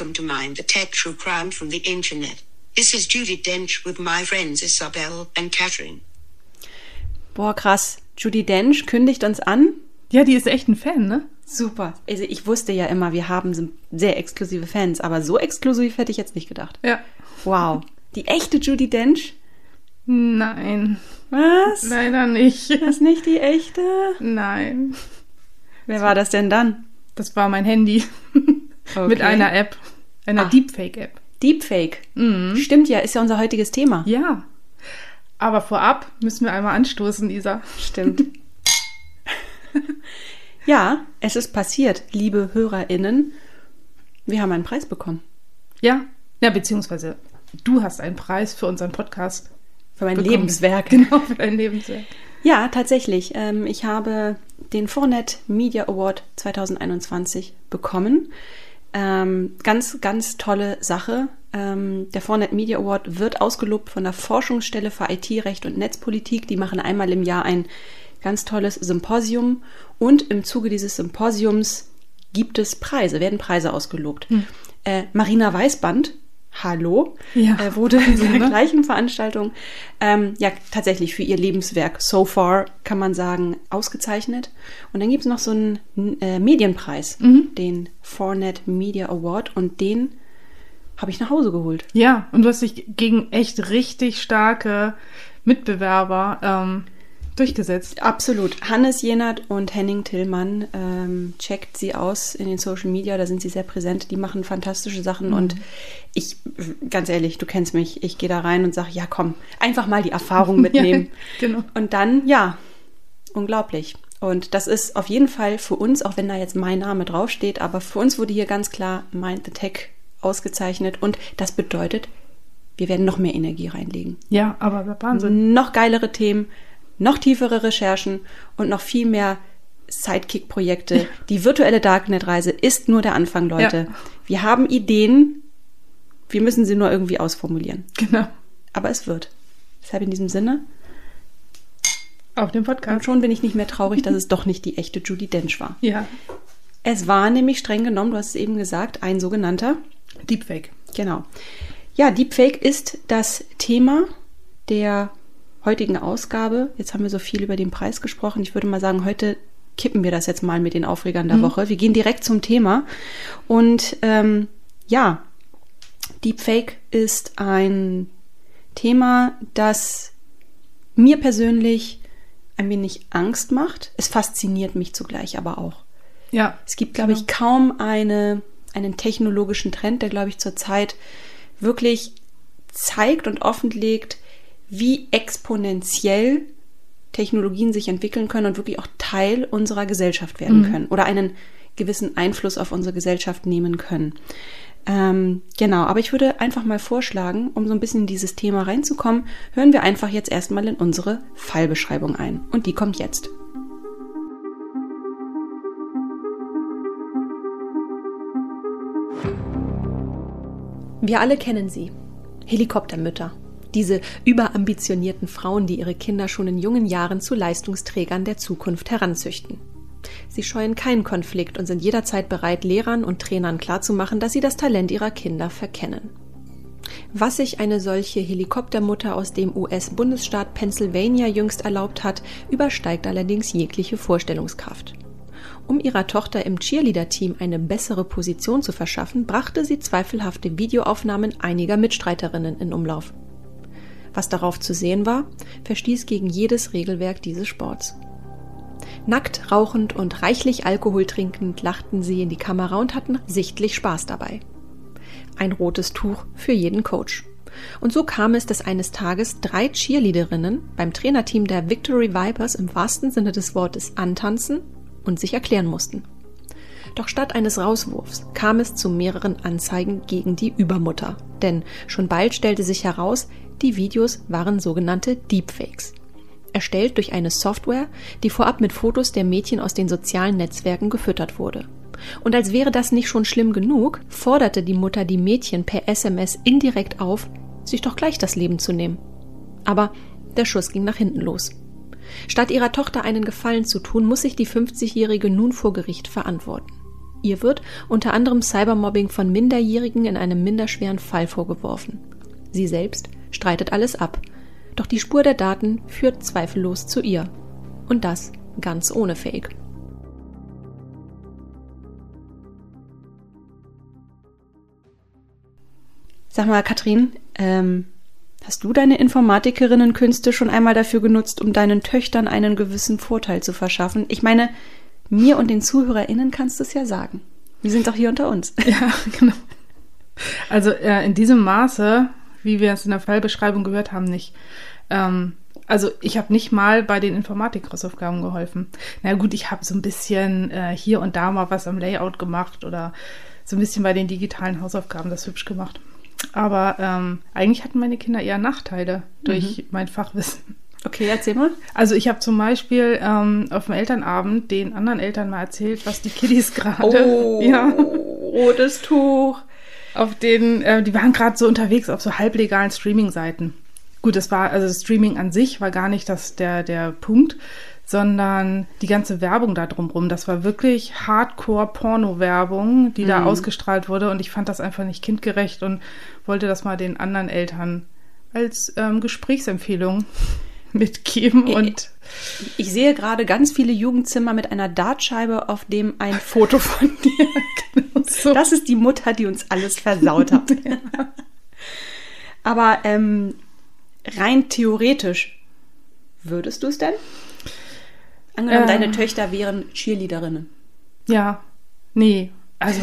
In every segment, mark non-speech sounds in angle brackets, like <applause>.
welcome to Mind the Tech True Crime from the Internet. This is Judy Dench with my friends Isabel and Catherine. Boah, krass. Judy Dench kündigt uns an. Ja, die ist echt ein Fan, ne? Super. Also ich wusste ja immer, wir haben sehr exklusive Fans, aber so exklusiv hätte ich jetzt nicht gedacht. Ja. Wow. Die echte Judy Dench? Nein. Was? Leider nicht. Das ist nicht die echte? Nein. Wer war das denn dann? Das war mein Handy. <laughs> Okay. Mit einer App. Einer Ah. Deepfake-App. Deepfake. Mhm. Stimmt ja, ist ja unser heutiges Thema. Ja. Aber vorab müssen wir einmal anstoßen, Isa. Stimmt. <laughs> ja, es ist passiert, liebe HörerInnen. Wir haben einen Preis bekommen. Ja. Ja, beziehungsweise du hast einen Preis für unseren Podcast. Für mein bekommen. Lebenswerk. <laughs> Genau, für dein Lebenswerk. Ja, tatsächlich. Ähm, ich habe den Fornet Media Award 2021 bekommen. Ähm, ganz, ganz tolle Sache. Ähm, der Fornet Media Award wird ausgelobt von der Forschungsstelle für IT-Recht und Netzpolitik. Die machen einmal im Jahr ein ganz tolles Symposium. Und im Zuge dieses Symposiums gibt es Preise, werden Preise ausgelobt. Äh, Marina Weißband, hallo, Ja, äh, wurde <laughs> in der ne? gleichen Veranstaltung ähm, ja tatsächlich für ihr Lebenswerk so far, kann man sagen, ausgezeichnet. Und dann gibt es noch so einen äh, Medienpreis, Mhm. den Fornet Media Award, und den habe ich nach Hause geholt. Ja, und du hast dich gegen echt richtig starke Mitbewerber ähm, durchgesetzt. Absolut. Hannes Jenert und Henning Tillmann ähm, checkt sie aus in den Social Media, da sind sie sehr präsent, die machen fantastische Sachen und ich, ganz ehrlich, du kennst mich, ich gehe da rein und sage, ja komm, einfach mal die Erfahrung <laughs> mitnehmen. Ja, genau. Und dann, ja, unglaublich. Und das ist auf jeden Fall für uns, auch wenn da jetzt mein Name draufsteht, aber für uns wurde hier ganz klar Mind the Tech ausgezeichnet und das bedeutet, wir werden noch mehr Energie reinlegen Ja, aber Wahnsinn. noch geilere Themen, noch tiefere Recherchen und noch viel mehr Sidekick-Projekte. Die virtuelle Darknet-Reise ist nur der Anfang, Leute. Ja. Wir haben Ideen, wir müssen sie nur irgendwie ausformulieren. Genau. Aber es wird. Deshalb in diesem Sinne. Auf dem Und Podcast. schon bin ich nicht mehr traurig, dass es doch nicht die echte Judy Dench war. Ja. Es war nämlich streng genommen, du hast es eben gesagt, ein sogenannter Deepfake. Genau. Ja, Deepfake ist das Thema der heutigen Ausgabe. Jetzt haben wir so viel über den Preis gesprochen. Ich würde mal sagen, heute kippen wir das jetzt mal mit den Aufregern der Woche. Wir gehen direkt zum Thema. Und ähm, ja, Deepfake ist ein Thema, das mir persönlich ein wenig Angst macht. Es fasziniert mich zugleich aber auch. Ja. Es gibt, glaube ich, kaum eine, einen technologischen Trend, der, glaube ich, zurzeit wirklich zeigt und offenlegt, wie exponentiell Technologien sich entwickeln können und wirklich auch Teil unserer Gesellschaft werden können oder einen gewissen Einfluss auf unsere Gesellschaft nehmen können. Ähm, genau, aber ich würde einfach mal vorschlagen, um so ein bisschen in dieses Thema reinzukommen, hören wir einfach jetzt erstmal in unsere Fallbeschreibung ein. Und die kommt jetzt. Wir alle kennen sie. Helikoptermütter. Diese überambitionierten Frauen, die ihre Kinder schon in jungen Jahren zu Leistungsträgern der Zukunft heranzüchten. Sie scheuen keinen Konflikt und sind jederzeit bereit, Lehrern und Trainern klarzumachen, dass sie das Talent ihrer Kinder verkennen. Was sich eine solche Helikoptermutter aus dem US-Bundesstaat Pennsylvania jüngst erlaubt hat, übersteigt allerdings jegliche Vorstellungskraft. Um ihrer Tochter im Cheerleader-Team eine bessere Position zu verschaffen, brachte sie zweifelhafte Videoaufnahmen einiger Mitstreiterinnen in Umlauf. Was darauf zu sehen war, verstieß gegen jedes Regelwerk dieses Sports. Nackt, rauchend und reichlich Alkohol trinkend lachten sie in die Kamera und hatten sichtlich Spaß dabei. Ein rotes Tuch für jeden Coach. Und so kam es, dass eines Tages drei Cheerleaderinnen beim Trainerteam der Victory Vipers im wahrsten Sinne des Wortes antanzen und sich erklären mussten. Doch statt eines Rauswurfs kam es zu mehreren Anzeigen gegen die Übermutter. Denn schon bald stellte sich heraus, die Videos waren sogenannte Deepfakes. Erstellt durch eine Software, die vorab mit Fotos der Mädchen aus den sozialen Netzwerken gefüttert wurde. Und als wäre das nicht schon schlimm genug, forderte die Mutter die Mädchen per SMS indirekt auf, sich doch gleich das Leben zu nehmen. Aber der Schuss ging nach hinten los. Statt ihrer Tochter einen Gefallen zu tun, muss sich die 50-Jährige nun vor Gericht verantworten. Ihr wird unter anderem Cybermobbing von Minderjährigen in einem minderschweren Fall vorgeworfen. Sie selbst streitet alles ab. Doch die Spur der Daten führt zweifellos zu ihr. Und das ganz ohne Fake. Sag mal, Katrin, ähm, hast du deine Informatikerinnenkünste schon einmal dafür genutzt, um deinen Töchtern einen gewissen Vorteil zu verschaffen? Ich meine, mir und den ZuhörerInnen kannst du es ja sagen. Wir sind doch hier unter uns. Ja, <laughs> genau. Also äh, in diesem Maße, wie wir es in der Fallbeschreibung gehört haben, nicht. Ähm, also ich habe nicht mal bei den Informatik-Hausaufgaben geholfen. Na gut, ich habe so ein bisschen äh, hier und da mal was am Layout gemacht oder so ein bisschen bei den digitalen Hausaufgaben das hübsch gemacht. Aber ähm, eigentlich hatten meine Kinder eher Nachteile durch mhm. mein Fachwissen. Okay, erzähl mal. Also ich habe zum Beispiel ähm, auf dem Elternabend den anderen Eltern mal erzählt, was die Kiddies <laughs> gerade. Oh, ja. rotes Tuch. Auf den, äh, die waren gerade so unterwegs auf so halblegalen Streaming-Seiten. Gut, das war, also Streaming an sich war gar nicht das, der, der Punkt, sondern die ganze Werbung da drumrum. Das war wirklich Hardcore-Porno-Werbung, die mhm. da ausgestrahlt wurde. Und ich fand das einfach nicht kindgerecht und wollte das mal den anderen Eltern als ähm, Gesprächsempfehlung <laughs> mitgeben. Und ich, ich sehe gerade ganz viele Jugendzimmer mit einer Dartscheibe, auf dem ein Foto von <laughs> dir. genau so. <laughs> Das ist die Mutter, die uns alles versaut hat. ja. Aber ähm, rein theoretisch, würdest du es denn? Angenommen, äh, deine Töchter wären Cheerleaderinnen. Ja, nee, also,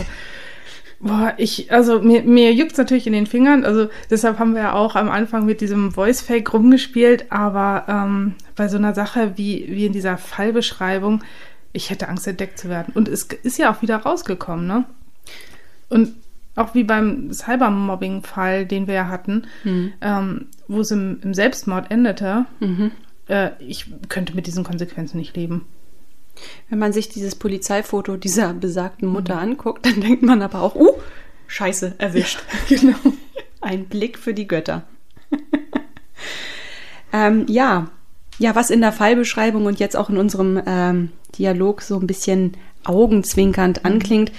boah, ich, also mir, mir juckt natürlich in den Fingern, also deshalb haben wir ja auch am Anfang mit diesem Voice-Fake rumgespielt, aber ähm, bei so einer Sache wie, wie in dieser Fallbeschreibung, ich hätte Angst, entdeckt zu werden. Und es ist ja auch wieder rausgekommen, ne? Und auch wie beim Cybermobbing-Fall, den wir ja hatten, mhm. ähm, wo es im, im, Selbstmord endete, mhm äh, ich könnte mit diesen Konsequenzen nicht leben. Wenn man sich dieses Polizeifoto dieser besagten Mutter mhm. anguckt, dann denkt man aber auch, uh, scheiße, erwischt. Ja, <laughs> genau. Ein Blick für die Götter. ähm, ja, ja, was in der Fallbeschreibung und jetzt auch in unserem ähm, Dialog so ein bisschen augenzwinkernd mhm. anklingt,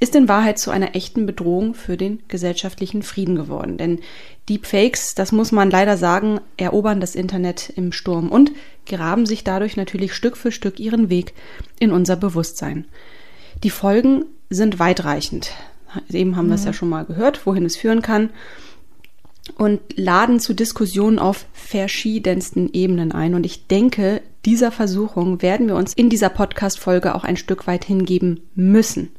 ist in Wahrheit zu einer echten Bedrohung für den gesellschaftlichen Frieden geworden. Denn Deepfakes, das muss man leider sagen, erobern das Internet im Sturm und graben sich dadurch natürlich Stück für Stück ihren Weg in unser Bewusstsein. Die Folgen sind weitreichend. Eben haben mhm. wir es ja schon mal gehört, wohin es führen kann und laden zu Diskussionen auf verschiedensten Ebenen ein. Und ich denke, dieser Versuchung werden wir uns in dieser Podcast-Folge auch ein Stück weit hingeben müssen.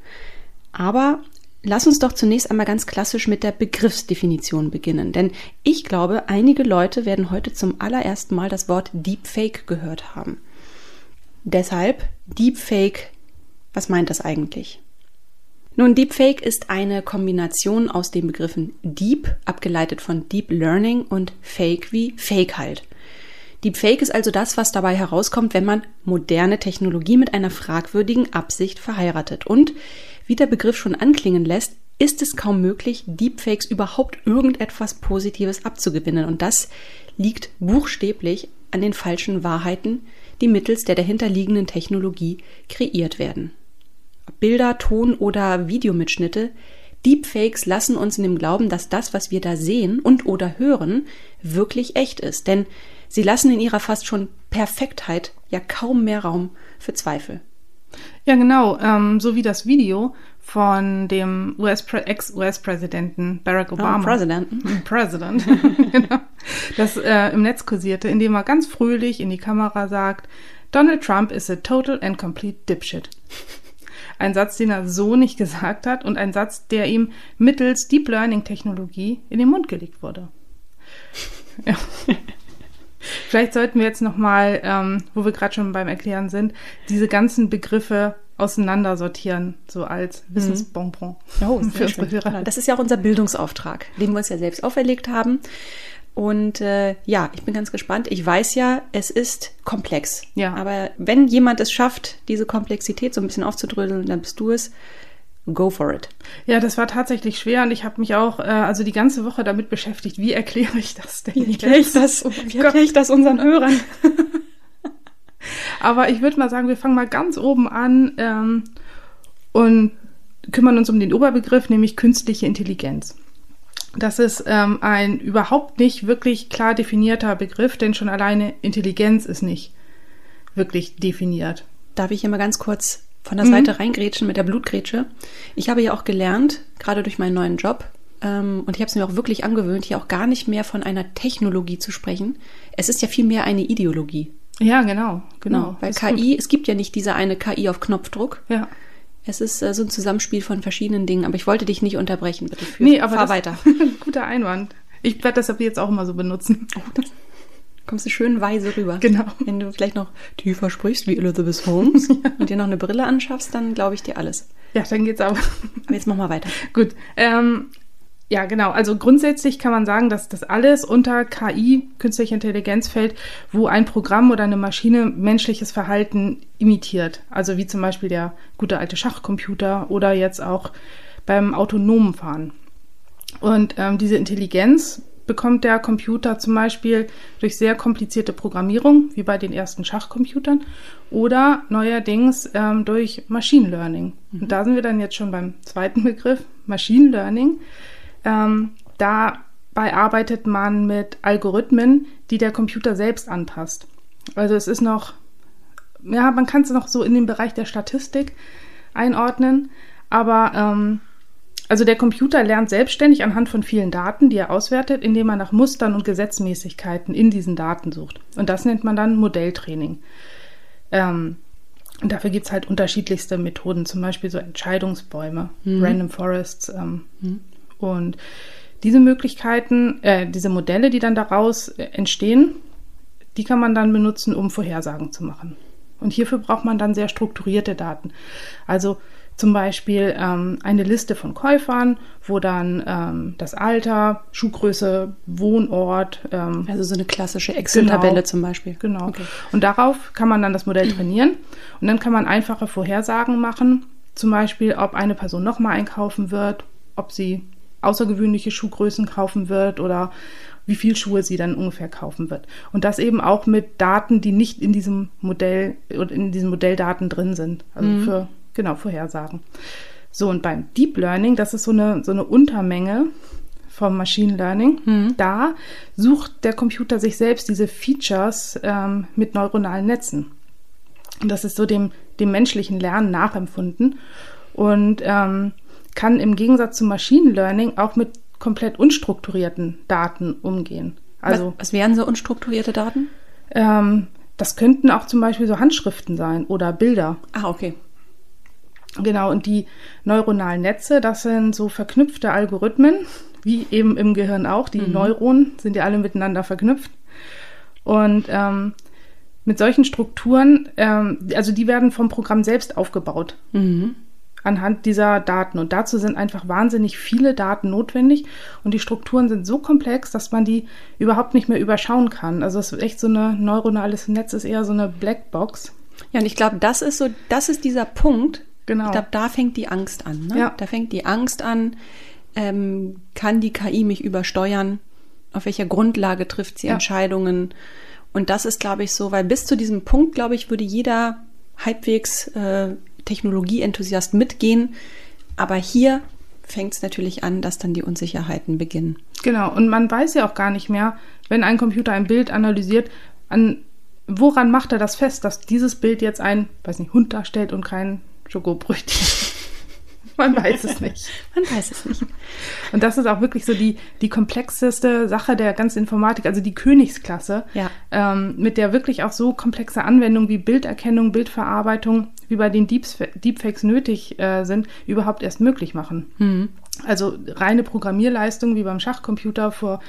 Aber lass uns doch zunächst einmal ganz klassisch mit der Begriffsdefinition beginnen. Denn ich glaube, einige Leute werden heute zum allerersten Mal das Wort Deepfake gehört haben. Deshalb Deepfake, was meint das eigentlich? Nun, Deepfake ist eine Kombination aus den Begriffen Deep, abgeleitet von Deep Learning, und Fake wie Fake halt. Deepfake ist also das, was dabei herauskommt, wenn man moderne Technologie mit einer fragwürdigen Absicht verheiratet. Und wie der Begriff schon anklingen lässt, ist es kaum möglich, Deepfakes überhaupt irgendetwas Positives abzugewinnen. Und das liegt buchstäblich an den falschen Wahrheiten, die mittels der dahinterliegenden Technologie kreiert werden. Bilder, Ton oder Videomitschnitte, Deepfakes lassen uns in dem Glauben, dass das, was wir da sehen und oder hören, wirklich echt ist. Denn sie lassen in ihrer fast schon Perfektheit ja kaum mehr Raum für Zweifel. Ja, genau. Ähm, so wie das Video von dem US Ex-US-Präsidenten Barack oh, Obama. Oh, President. <laughs> President. <laughs> genau. Das äh, im Netz kursierte, indem er ganz fröhlich in die Kamera sagt, Donald Trump is a total and complete dipshit. Ein Satz, den er so nicht gesagt hat und ein Satz, der ihm mittels Deep Learning Technologie in den Mund gelegt wurde. <laughs> Ja. Vielleicht sollten wir jetzt nochmal, ähm, wo wir gerade schon beim Erklären sind, diese ganzen Begriffe auseinandersortieren, so als mhm. Wissensbonbon oh, für unsere Hörer. Das ist ja auch unser Bildungsauftrag, den wir uns ja selbst auferlegt haben. Und äh, ja, ich bin ganz gespannt. Ich weiß ja, es ist komplex. Ja. Aber wenn jemand es schafft, diese Komplexität so ein bisschen aufzudröseln, dann bist du es go for it. Ja, das war tatsächlich schwer und ich habe mich auch äh, also die ganze Woche damit beschäftigt. Wie erkläre ich das denn? Wie erkläre ich das? Oh wie erkläre ich das unseren Hörern? Aber ich würde mal sagen, wir fangen mal ganz oben an ähm, und kümmern uns um den Oberbegriff, nämlich künstliche Intelligenz. Das ist ähm, ein überhaupt nicht wirklich klar definierter Begriff, denn schon alleine Intelligenz ist nicht wirklich definiert. Darf ich hier mal ganz kurz von der Seite mhm. reingrätschen mit der Blutgrätsche? Ich habe ja auch gelernt, gerade durch meinen neuen Job, ähm, und ich habe es mir auch wirklich angewöhnt, hier auch gar nicht mehr von einer Technologie zu sprechen. Es ist ja vielmehr eine Ideologie. Ja, genau, genau. genau weil KI, gut. es gibt ja nicht diese eine KI auf Knopfdruck. Ja. Es ist äh, so ein Zusammenspiel von verschiedenen Dingen, aber ich wollte dich nicht unterbrechen, bitte. Für, nee, aber fahr weiter. <laughs> guter Einwand. Ich werde das ab jetzt auch immer so benutzen. Oh, das kommst du schön weise rüber. Genau. Wenn du vielleicht noch tiefer sprichst wie Elizabeth Holmes <laughs> ja. und dir noch eine Brille anschaffst, dann glaube ich dir alles. Ja, dann geht's aber. Aber jetzt mach mal weiter. Gut. Ähm, ja, genau. Also grundsätzlich kann man sagen, dass das alles unter KI, künstliche Intelligenz fällt, wo ein Programm oder eine Maschine menschliches Verhalten imitiert. Also wie zum Beispiel der gute alte Schachcomputer oder jetzt auch beim autonomen Fahren. Und ähm, diese Intelligenz bekommt der Computer zum Beispiel durch sehr komplizierte Programmierung, wie bei den ersten Schachcomputern, oder neuerdings ähm, durch Machine Learning. Mhm. Und da sind wir dann jetzt schon beim zweiten Begriff, Machine Learning. Ähm, dabei arbeitet man mit Algorithmen, die der Computer selbst anpasst. Also es ist noch, ja, man kann es noch so in den Bereich der Statistik einordnen, aber ähm, also der Computer lernt selbstständig anhand von vielen Daten, die er auswertet, indem er nach Mustern und Gesetzmäßigkeiten in diesen Daten sucht. Und das nennt man dann Modelltraining. Ähm, und dafür gibt es halt unterschiedlichste Methoden, zum Beispiel so Entscheidungsbäume, mhm. Random Forests, ähm, mhm. Und diese Möglichkeiten, äh, diese Modelle, die dann daraus äh, entstehen, die kann man dann benutzen, um Vorhersagen zu machen. Und hierfür braucht man dann sehr strukturierte Daten. Also zum Beispiel ähm, eine Liste von Käufern, wo dann ähm, das Alter, Schuhgröße, Wohnort. Ähm, also so eine klassische Excel-Tabelle genau, zum Beispiel. Genau. Okay. Und darauf kann man dann das Modell trainieren. Und dann kann man einfache Vorhersagen machen. Zum Beispiel, ob eine Person nochmal einkaufen wird, ob sie außergewöhnliche Schuhgrößen kaufen wird oder wie viel Schuhe sie dann ungefähr kaufen wird. Und das eben auch mit Daten, die nicht in diesem Modell oder in diesen Modelldaten drin sind. Also mhm. für, genau, Vorhersagen. So, und beim Deep Learning, das ist so eine, so eine Untermenge vom Machine Learning. Mhm. Da sucht der Computer sich selbst diese Features ähm, mit neuronalen Netzen. Und das ist so dem, dem menschlichen Lernen nachempfunden. Und ähm, kann im Gegensatz zum Machine Learning auch mit komplett unstrukturierten Daten umgehen. Also, was, was wären so unstrukturierte Daten? Ähm, das könnten auch zum Beispiel so Handschriften sein oder Bilder. Ah, okay. Genau, und die neuronalen Netze, das sind so verknüpfte Algorithmen, wie eben im Gehirn auch. Die mhm. Neuronen sind ja alle miteinander verknüpft. Und ähm, mit solchen Strukturen, ähm, also die werden vom Programm selbst aufgebaut. Mhm anhand dieser Daten. Und dazu sind einfach wahnsinnig viele Daten notwendig und die Strukturen sind so komplex, dass man die überhaupt nicht mehr überschauen kann. Also es ist echt so ein neuronales Netz, ist eher so eine Blackbox. Ja, und ich glaube, das ist so, das ist dieser Punkt. Genau. Ich glaube, da fängt die Angst an. Ne? Ja. Da fängt die Angst an, ähm, kann die KI mich übersteuern? Auf welcher Grundlage trifft sie ja. Entscheidungen? Und das ist, glaube ich, so, weil bis zu diesem Punkt, glaube ich, würde jeder halbwegs äh, Technologieenthusiast mitgehen. Aber hier fängt es natürlich an, dass dann die Unsicherheiten beginnen. Genau, und man weiß ja auch gar nicht mehr, wenn ein Computer ein Bild analysiert, an woran macht er das fest, dass dieses Bild jetzt ein, weiß nicht, Hund darstellt und kein Schokobrötchen. <laughs> Man weiß es nicht. <laughs> Man weiß es nicht. Und das ist auch wirklich so die, die komplexeste Sache der ganzen Informatik, also die Königsklasse, ja. ähm, mit der wirklich auch so komplexe Anwendungen wie Bilderkennung, Bildverarbeitung, wie bei den Deeps, Deepfakes nötig äh, sind, überhaupt erst möglich machen. Mhm. Also reine Programmierleistung wie beim Schachcomputer vor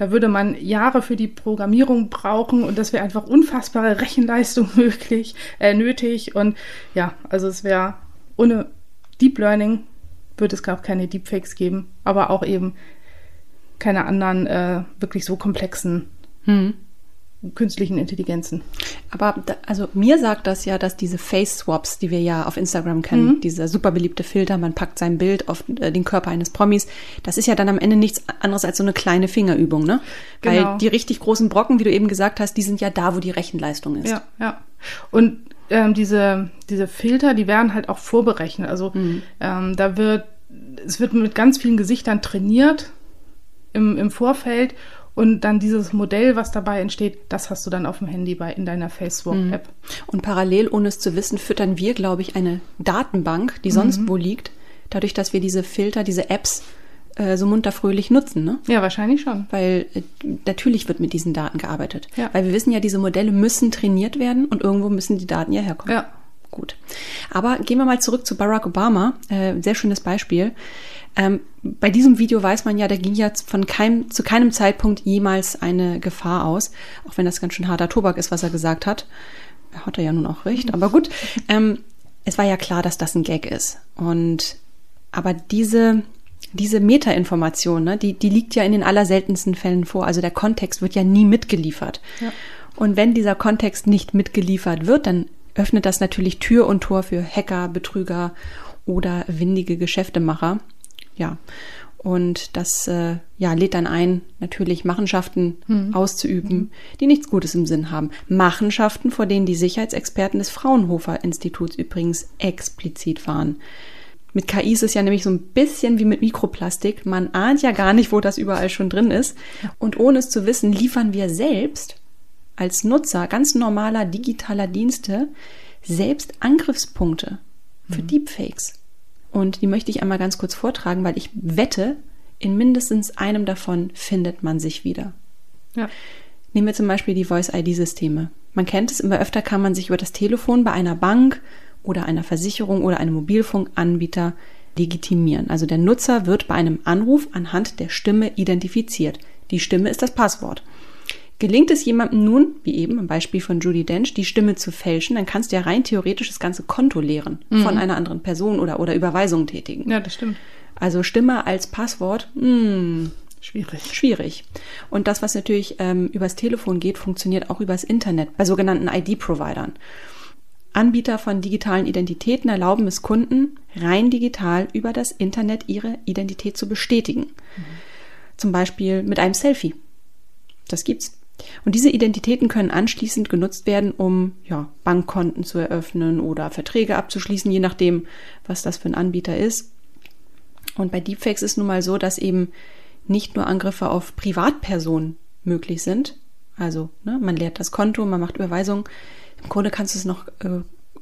da würde man Jahre für die Programmierung brauchen und das wäre einfach unfassbare Rechenleistung <laughs> möglich, äh, nötig. Und ja, also es wäre ohne Deep Learning wird es auch keine Deepfakes geben, aber auch eben keine anderen äh, wirklich so komplexen hm. Künstlichen Intelligenzen. Aber da, also mir sagt das ja, dass diese Face Swaps, die wir ja auf Instagram kennen, mhm. dieser super beliebte Filter, man packt sein Bild auf äh, den Körper eines Promis, das ist ja dann am Ende nichts anderes als so eine kleine Fingerübung, ne? Genau. Weil die richtig großen Brocken, wie du eben gesagt hast, die sind ja da, wo die Rechenleistung ist. Ja, ja. Und ähm, diese, diese Filter, die werden halt auch vorberechnet. Also Mhm. ähm, da wird, es wird mit ganz vielen Gesichtern trainiert im, im Vorfeld und dann dieses Modell, was dabei entsteht, das hast du dann auf dem Handy bei in deiner Facebook-App. Und parallel, ohne es zu wissen, füttern wir, glaube ich, eine Datenbank, die sonst wo liegt, dadurch, dass wir diese Filter, diese Apps äh, so munterfröhlich nutzen, ne? Ja, wahrscheinlich schon. Weil äh, natürlich wird mit diesen Daten gearbeitet. Ja. Weil wir wissen ja, diese Modelle müssen trainiert werden und irgendwo müssen die Daten ja herkommen. Ja. Gut. Aber gehen wir mal zurück zu Barack Obama. Äh, sehr schönes Beispiel. Ähm, bei diesem Video weiß man ja, da ging ja von keinem, zu keinem Zeitpunkt jemals eine Gefahr aus, auch wenn das ganz schön harter Tobak ist, was er gesagt hat. Hat er ja nun auch recht, aber gut. Ähm, es war ja klar, dass das ein Gag ist. Und aber diese, diese Metainformation, ne, die, die liegt ja in den allerseltensten Fällen vor. Also der Kontext wird ja nie mitgeliefert. Ja. Und wenn dieser Kontext nicht mitgeliefert wird, dann öffnet das natürlich Tür und Tor für Hacker, Betrüger oder windige Geschäftemacher. Ja. Und das äh, ja, lädt dann ein, natürlich Machenschaften auszuüben, die nichts Gutes im Sinn haben. Machenschaften, vor denen die Sicherheitsexperten des Fraunhofer Instituts übrigens explizit waren. Mit KI ist es ja nämlich so ein bisschen wie mit Mikroplastik. Man ahnt ja gar nicht, wo das überall schon drin ist. Und ohne es zu wissen, liefern wir selbst als Nutzer ganz normaler digitaler Dienste selbst Angriffspunkte für Deepfakes. Und die möchte ich einmal ganz kurz vortragen, weil ich wette, in mindestens einem davon findet man sich wieder. Ja. Nehmen wir zum Beispiel die Voice-ID-Systeme. Man kennt es, immer öfter kann man sich über das Telefon bei einer Bank oder einer Versicherung oder einem Mobilfunkanbieter legitimieren. Also der Nutzer wird bei einem Anruf anhand der Stimme identifiziert. Die Stimme ist das Passwort. Gelingt es jemandem nun, wie eben im Beispiel von Judy Dench, die Stimme zu fälschen, dann kannst du ja rein theoretisch das ganze Konto leeren von einer anderen Person oder, oder Überweisungen tätigen. Ja, das stimmt. Also Stimme als Passwort, hm, Schwierig. schwierig. Und das, was natürlich ähm, übers Telefon geht, funktioniert auch übers Internet bei sogenannten ID-Providern. Anbieter von digitalen Identitäten erlauben es Kunden, rein digital über das Internet ihre Identität zu bestätigen. Zum Beispiel mit einem Selfie. Das gibt's. Und diese Identitäten können anschließend genutzt werden, um ja, Bankkonten zu eröffnen oder Verträge abzuschließen, je nachdem, was das für ein Anbieter ist. Und bei Deepfakes ist nun mal so, dass eben nicht nur Angriffe auf Privatpersonen möglich sind. Also ne, man leert das Konto, man macht Überweisungen. Im Grunde kannst du es noch äh,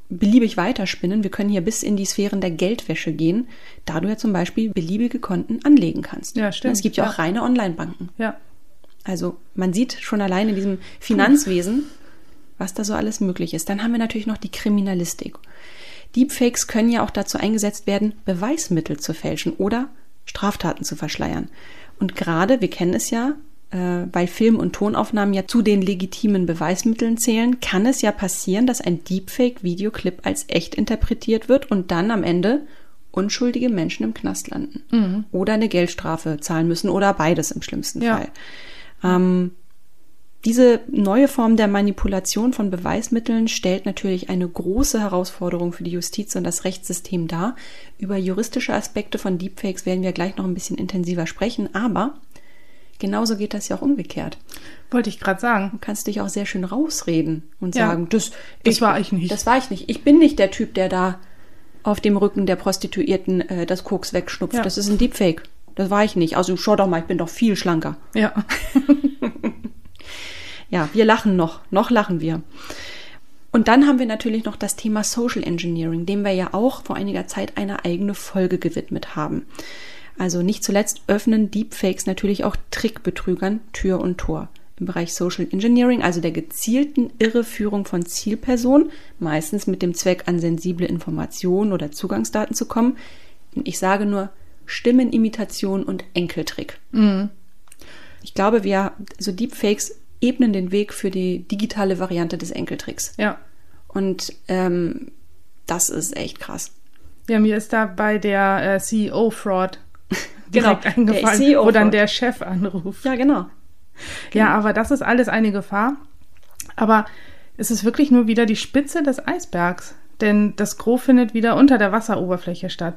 beliebig weiterspinnen. Wir können hier bis in die Sphären der Geldwäsche gehen, da du ja zum Beispiel beliebige Konten anlegen kannst. Ja, stimmt. Es gibt ja, Ja. auch reine Online-Banken. Ja. Also man sieht schon allein in diesem Finanzwesen, was da so alles möglich ist. Dann haben wir natürlich noch die Kriminalistik. Deepfakes können ja auch dazu eingesetzt werden, Beweismittel zu fälschen oder Straftaten zu verschleiern. Und gerade, wir kennen es ja, äh, weil Film- und Tonaufnahmen ja zu den legitimen Beweismitteln zählen, kann es ja passieren, dass ein Deepfake-Videoclip als echt interpretiert wird und dann am Ende unschuldige Menschen im Knast landen oder eine Geldstrafe zahlen müssen oder beides im schlimmsten Ja. Fall. Ähm, diese neue Form der Manipulation von Beweismitteln stellt natürlich eine große Herausforderung für die Justiz und das Rechtssystem dar. Über juristische Aspekte von Deepfakes werden wir gleich noch ein bisschen intensiver sprechen, aber genauso geht das ja auch umgekehrt. Wollte ich gerade sagen. Du kannst dich auch sehr schön rausreden und Ja. sagen, das, Das war ich nicht. Das war ich nicht. Ich bin nicht der Typ, der da auf dem Rücken der Prostituierten äh, das Koks wegschnupft. Ja. Das ist ein Deepfake. Das war ich nicht. Also schau doch mal, ich bin doch viel schlanker. Ja. <laughs> Ja, wir lachen noch. Noch lachen wir. Und dann haben wir natürlich noch das Thema Social Engineering, dem wir ja auch vor einiger Zeit eine eigene Folge gewidmet haben. Also nicht zuletzt öffnen Deepfakes natürlich auch Trickbetrügern Tür und Tor. Im Bereich Social Engineering, also der gezielten Irreführung von Zielpersonen, meistens mit dem Zweck, an sensible Informationen oder Zugangsdaten zu kommen. Ich sage nur Stimmenimitation und Enkeltrick. Ich glaube, wir, so Deepfakes ebnen den Weg für die digitale Variante des Enkeltricks. Ja. Und ähm, das ist echt krass. Ja, mir ist da bei der äh, CEO-Fraud <laughs> direkt Genau, der eingefallen, CEO wo dann der Chef anruft. Ja, genau. Ja, aber das ist alles eine Gefahr. Aber es ist wirklich nur wieder die Spitze des Eisbergs. Denn das Gros findet wieder unter der Wasseroberfläche statt.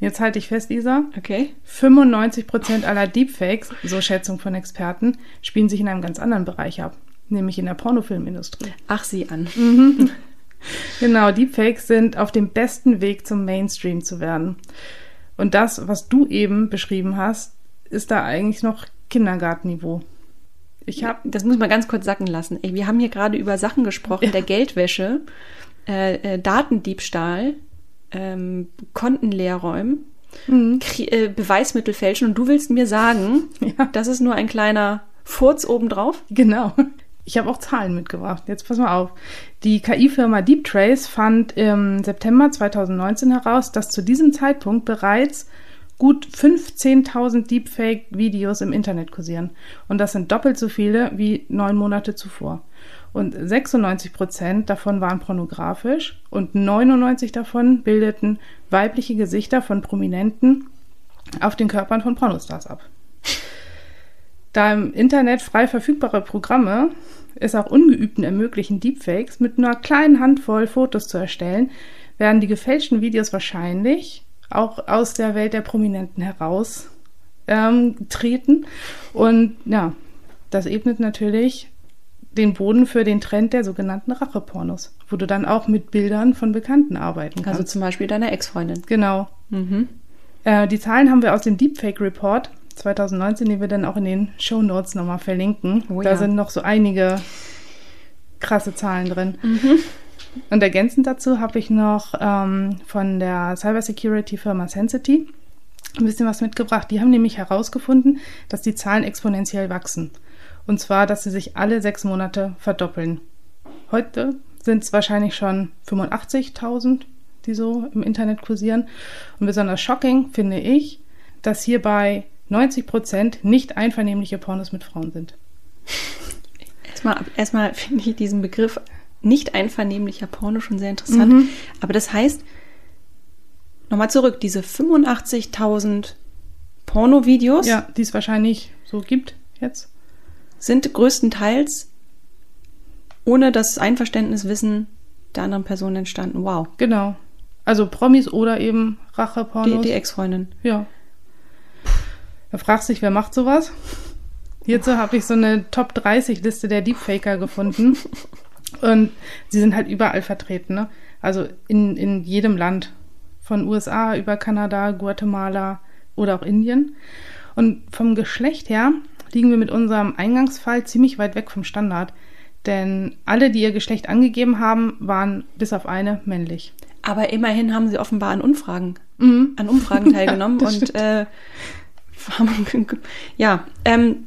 Jetzt halte ich fest, Isa. Okay. 95 Prozent aller Deepfakes, so Schätzung von Experten, spielen sich in einem ganz anderen Bereich ab. Nämlich in der Pornofilmindustrie. Ach, sieh an. <laughs> Genau, Deepfakes sind auf dem besten Weg zum Mainstream zu werden. Und das, was du eben beschrieben hast, ist da eigentlich noch Kindergartenniveau. Ich habe, das muss man ganz kurz sacken lassen. Wir haben hier gerade über Sachen gesprochen, ja. der Geldwäsche, äh, äh, Datendiebstahl, ähm, Konten leerräumen, mhm. äh, Beweismittel fälschen und du willst mir sagen, <laughs> ja. das ist nur ein kleiner Furz obendrauf? Genau. Ich habe auch Zahlen mitgebracht. Jetzt pass mal auf. Die KI-Firma DeepTrace fand im September 2019 heraus, dass zu diesem Zeitpunkt bereits gut 15.000 Deepfake-Videos im Internet kursieren. Und das sind doppelt so viele wie neun Monate zuvor. Und 96 Prozent davon waren pornografisch und 99 davon bildeten weibliche Gesichter von Prominenten auf den Körpern von Pornostars ab. Da im Internet frei verfügbare Programme es auch Ungeübten ermöglichen, Deepfakes mit einer kleinen Handvoll Fotos zu erstellen, werden die gefälschten Videos wahrscheinlich auch aus der Welt der Prominenten heraus ähm, treten. Und ja, das ebnet natürlich den Boden für den Trend der sogenannten Rachepornos, wo du dann auch mit Bildern von Bekannten arbeiten kannst. Also zum Beispiel deiner Ex-Freundin. Genau. Mhm. Äh, die Zahlen haben wir aus dem Deepfake Report 2019, den wir dann auch in den Show Notes nochmal verlinken. Oh, da ja. sind noch so einige krasse Zahlen drin. Mhm. Und ergänzend dazu habe ich noch ähm, von der Cybersecurity-Firma Sensity ein bisschen was mitgebracht. Die haben nämlich herausgefunden, dass die Zahlen exponentiell wachsen. Und zwar, dass sie sich alle sechs Monate verdoppeln. Heute sind es wahrscheinlich schon 85.000, die so im Internet kursieren. Und besonders shocking finde ich, dass hierbei 90 Prozent nicht einvernehmliche Pornos mit Frauen sind. Erstmal, erstmal finde ich diesen Begriff nicht einvernehmlicher Porno schon sehr interessant. Mhm. Aber das heißt, nochmal zurück, diese 85.000 Porno-Videos. Ja, die es wahrscheinlich so gibt jetzt. Sind größtenteils ohne das Einverständnis Wissen der anderen Person entstanden. Wow. Genau. Also Promis oder eben Rache-Pornos. Die, die Ex-Freundin. Ja. Da fragst du dich, wer macht sowas? Hierzu habe ich so eine Top 30 Liste der Deepfaker gefunden. Und sie sind halt überall vertreten, ne? Also in, in jedem Land. Von USA über Kanada, Guatemala oder auch Indien. Und vom Geschlecht her liegen wir mit unserem Eingangsfall ziemlich weit weg vom Standard. Denn alle, die ihr Geschlecht angegeben haben, waren bis auf eine männlich. Aber immerhin haben sie offenbar an Umfragen, mhm. an Umfragen <laughs> teilgenommen. ja, und äh, <laughs> ja, ähm,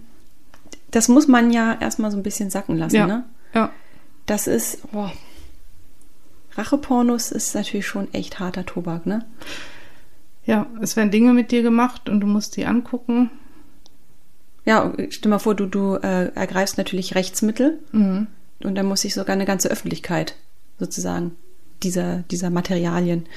das muss man ja erstmal so ein bisschen sacken lassen, ja. ne? Ja. Das ist, boah. Rachepornos ist natürlich schon echt harter Tobak, ne? Ja, es werden Dinge mit dir gemacht und du musst die angucken. Ja, stell mal vor, du, du äh, ergreifst natürlich Rechtsmittel mhm. und dann muss sich sogar eine ganze Öffentlichkeit sozusagen dieser, dieser Materialien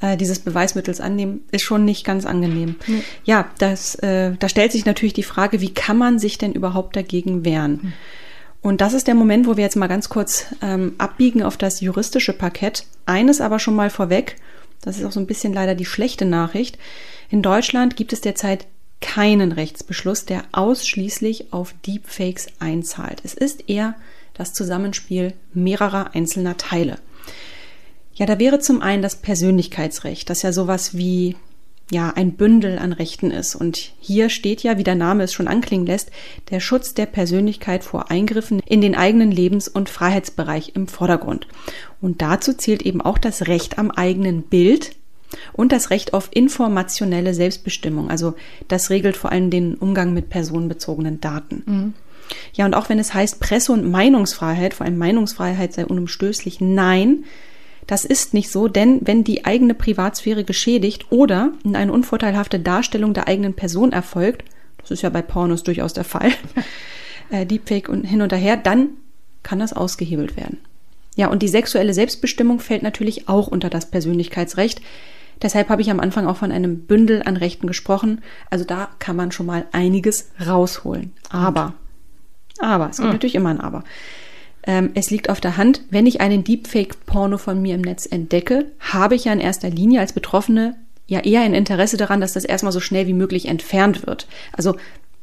äh, dieses Beweismittels annehmen, ist schon nicht ganz angenehm. Mhm. Ja, das, äh, da stellt sich natürlich die Frage, wie kann man sich denn überhaupt dagegen wehren? Mhm. Und das ist der Moment, wo wir jetzt mal ganz kurz ähm, abbiegen auf das juristische Parkett. Eines aber schon mal vorweg, das ist auch so ein bisschen leider die schlechte Nachricht. In Deutschland gibt es derzeit keinen Rechtsbeschluss, der ausschließlich auf Deepfakes einzahlt. Es ist eher das Zusammenspiel mehrerer einzelner Teile. Ja, da wäre zum einen das Persönlichkeitsrecht, das ja sowas wie ja, ein Bündel an Rechten ist. Und hier steht ja, wie der Name es schon anklingen lässt, der Schutz der Persönlichkeit vor Eingriffen in den eigenen Lebens- und Freiheitsbereich im Vordergrund. Und dazu zählt eben auch das Recht am eigenen Bild und das Recht auf informationelle Selbstbestimmung. Also das regelt vor allem den Umgang mit personenbezogenen Daten. Mhm. Ja, und auch wenn es heißt, Presse- und Meinungsfreiheit, vor allem Meinungsfreiheit sei unumstößlich, nein, das ist nicht so, denn wenn die eigene Privatsphäre geschädigt oder in eine unvorteilhafte Darstellung der eigenen Person erfolgt, das ist ja bei Pornos durchaus der Fall, <laughs> äh, Deepfake und hin und her, dann kann das ausgehebelt werden. Ja, und die sexuelle Selbstbestimmung fällt natürlich auch unter das Persönlichkeitsrecht. Deshalb habe ich am Anfang auch von einem Bündel an Rechten gesprochen. Also da kann man schon mal einiges rausholen. Aber, aber, es gibt mhm. natürlich immer ein Aber. Ähm, es liegt auf der Hand, wenn ich einen Deepfake-Porno von mir im Netz entdecke, habe ich ja in erster Linie als Betroffene ja eher ein Interesse daran, dass das erstmal so schnell wie möglich entfernt wird. Also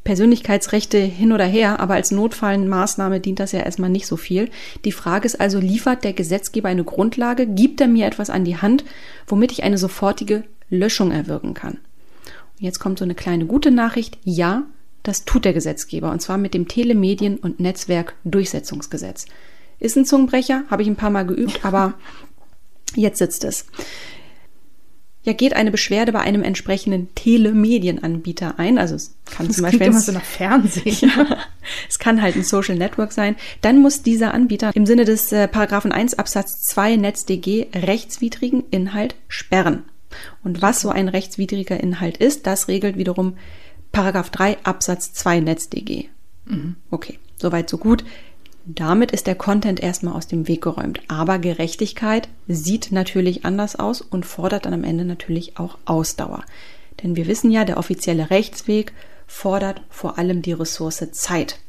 Persönlichkeitsrechte hin oder her, aber als Notfallmaßnahme dient das ja erstmal nicht so viel. Die Frage ist also, liefert der Gesetzgeber eine Grundlage, gibt er mir etwas an die Hand, womit ich eine sofortige Löschung erwirken kann? Und jetzt kommt so eine kleine gute Nachricht. Ja, das tut der Gesetzgeber, und zwar mit dem Telemedien- und Netzwerkdurchsetzungsgesetz. Ist ein Zungenbrecher, habe ich ein paar Mal geübt, aber jetzt sitzt es ja, geht eine Beschwerde bei einem entsprechenden Telemedienanbieter ein. Also es kann das zum Beispiel immer so nach Fernsehen. <laughs> ja, es kann halt ein Social Network sein. Dann muss dieser Anbieter im Sinne des äh, Paragraphen 1 Absatz 2 NetzDG rechtswidrigen Inhalt sperren. Und was so ein rechtswidriger Inhalt ist, das regelt wiederum Paragraph 3 Absatz 2 NetzDG. Mhm. Okay, soweit so gut. Damit ist der Content erstmal aus dem Weg geräumt. Aber Gerechtigkeit sieht natürlich anders aus und fordert dann am Ende natürlich auch Ausdauer. Denn wir wissen ja, der offizielle Rechtsweg fordert vor allem die Ressource Zeit.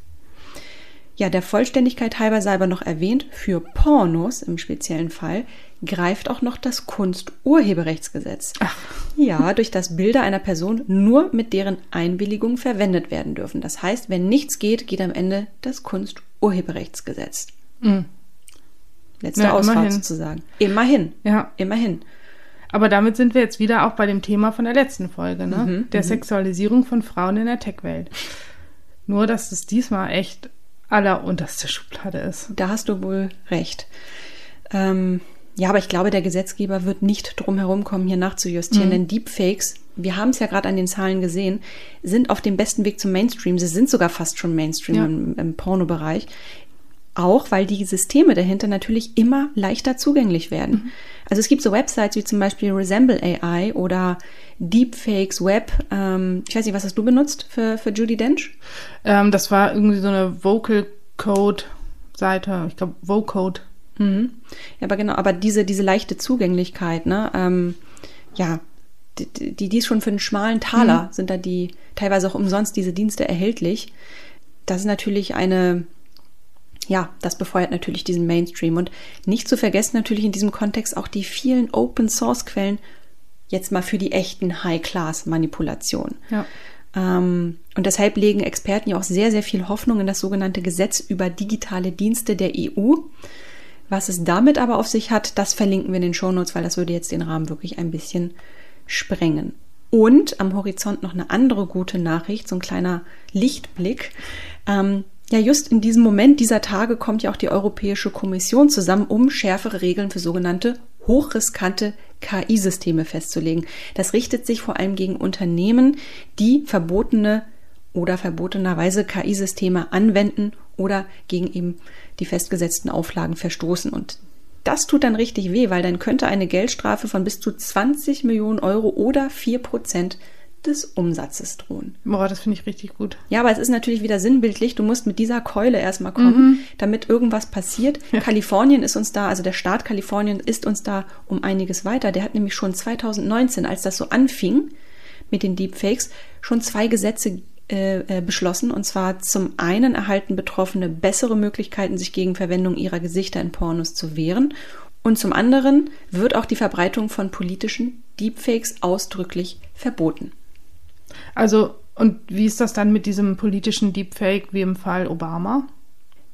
Ja, der Vollständigkeit halber sei aber noch erwähnt, für Pornos im speziellen Fall greift auch noch das Kunsturheberrechtsgesetz. Ach. Ja, durch das Bilder einer Person nur mit deren Einwilligung verwendet werden dürfen. Das heißt, wenn nichts geht, geht am Ende das Kunsturheberrechtsgesetz. Mhm. Letzte ja, Ausfahrt immerhin. sozusagen. Immerhin. Ja. Immerhin. Aber damit sind wir jetzt wieder auch bei dem Thema von der letzten Folge, ne? Mhm, der mhm. Sexualisierung von Frauen in der Tech-Welt. Nur, dass es diesmal echt allerunterste Schublade ist. Da hast du wohl recht. Ähm, ja, aber ich glaube, der Gesetzgeber wird nicht drum herum kommen, hier nachzujustieren, mhm. denn Deepfakes, wir haben es ja gerade an den Zahlen gesehen, sind auf dem besten Weg zum Mainstream. Sie sind sogar fast schon Mainstream ja. im, im Pornobereich. Auch weil die Systeme dahinter natürlich immer leichter zugänglich werden. Mhm. Also es gibt so Websites wie zum Beispiel Resemble AI oder Deepfakes Web. Ähm, ich weiß nicht, was hast du benutzt für, für Judy Dench? Ähm, das war irgendwie so eine Vocal Code Seite. Ich glaube, Vocode. Mhm. Ja, aber genau, aber diese, diese leichte Zugänglichkeit, ne, ähm, ja, die, die, die ist schon für einen schmalen Taler, mhm. sind da die teilweise auch umsonst diese Dienste erhältlich. Das ist natürlich eine, ja, das befeuert natürlich diesen Mainstream. Und nicht zu vergessen natürlich in diesem Kontext auch die vielen Open Source Quellen, jetzt mal für die echten High-Class-Manipulationen. Ja. Ähm, und deshalb legen Experten ja auch sehr, sehr viel Hoffnung in das sogenannte Gesetz über digitale Dienste der EU. Was es damit aber auf sich hat, das verlinken wir in den Shownotes, weil das würde jetzt den Rahmen wirklich ein bisschen sprengen. Und am Horizont noch eine andere gute Nachricht, so ein kleiner Lichtblick. Ähm, ja, just in diesem Moment dieser Tage kommt ja auch die Europäische Kommission zusammen, um schärfere Regeln für sogenannte hochriskante KI-Systeme festzulegen. Das richtet sich vor allem gegen Unternehmen, die verbotene oder verbotenerweise KI-Systeme anwenden oder gegen eben die festgesetzten Auflagen verstoßen. Und das tut dann richtig weh, weil dann könnte eine Geldstrafe von bis zu 20 Millionen Euro oder 4 Prozent des Umsatzes drohen. Boah, das finde ich richtig gut. Ja, aber es ist natürlich wieder sinnbildlich. Du musst mit dieser Keule erstmal kommen, mhm. damit irgendwas passiert. Ja. Kalifornien ist uns da, also der Staat Kalifornien ist uns da um einiges weiter. Der hat nämlich schon 2019, als das so anfing mit den Deepfakes, schon zwei Gesetze äh, äh, beschlossen. Und zwar zum einen erhalten Betroffene bessere Möglichkeiten, sich gegen Verwendung ihrer Gesichter in Pornos zu wehren. Und zum anderen wird auch die Verbreitung von politischen Deepfakes ausdrücklich verboten. Also, und wie ist das dann mit diesem politischen Deepfake wie im Fall Obama?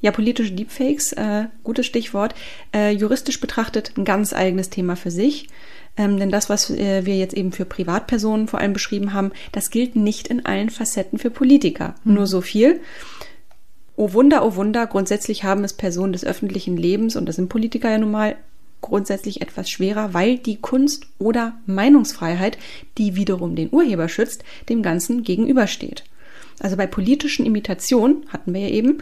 Ja, politische Deepfakes, äh, gutes Stichwort. Äh, juristisch betrachtet ein ganz eigenes Thema für sich. Ähm, denn das, was äh, wir jetzt eben für Privatpersonen vor allem beschrieben haben, das gilt nicht in allen Facetten für Politiker. Mhm. Nur so viel. Oh Wunder, oh Wunder, grundsätzlich haben es Personen des öffentlichen Lebens, und das sind Politiker ja nun mal, grundsätzlich etwas schwerer, weil die Kunst oder Meinungsfreiheit, die wiederum den Urheber schützt, dem Ganzen gegenübersteht. Also bei politischen Imitationen, hatten wir ja eben,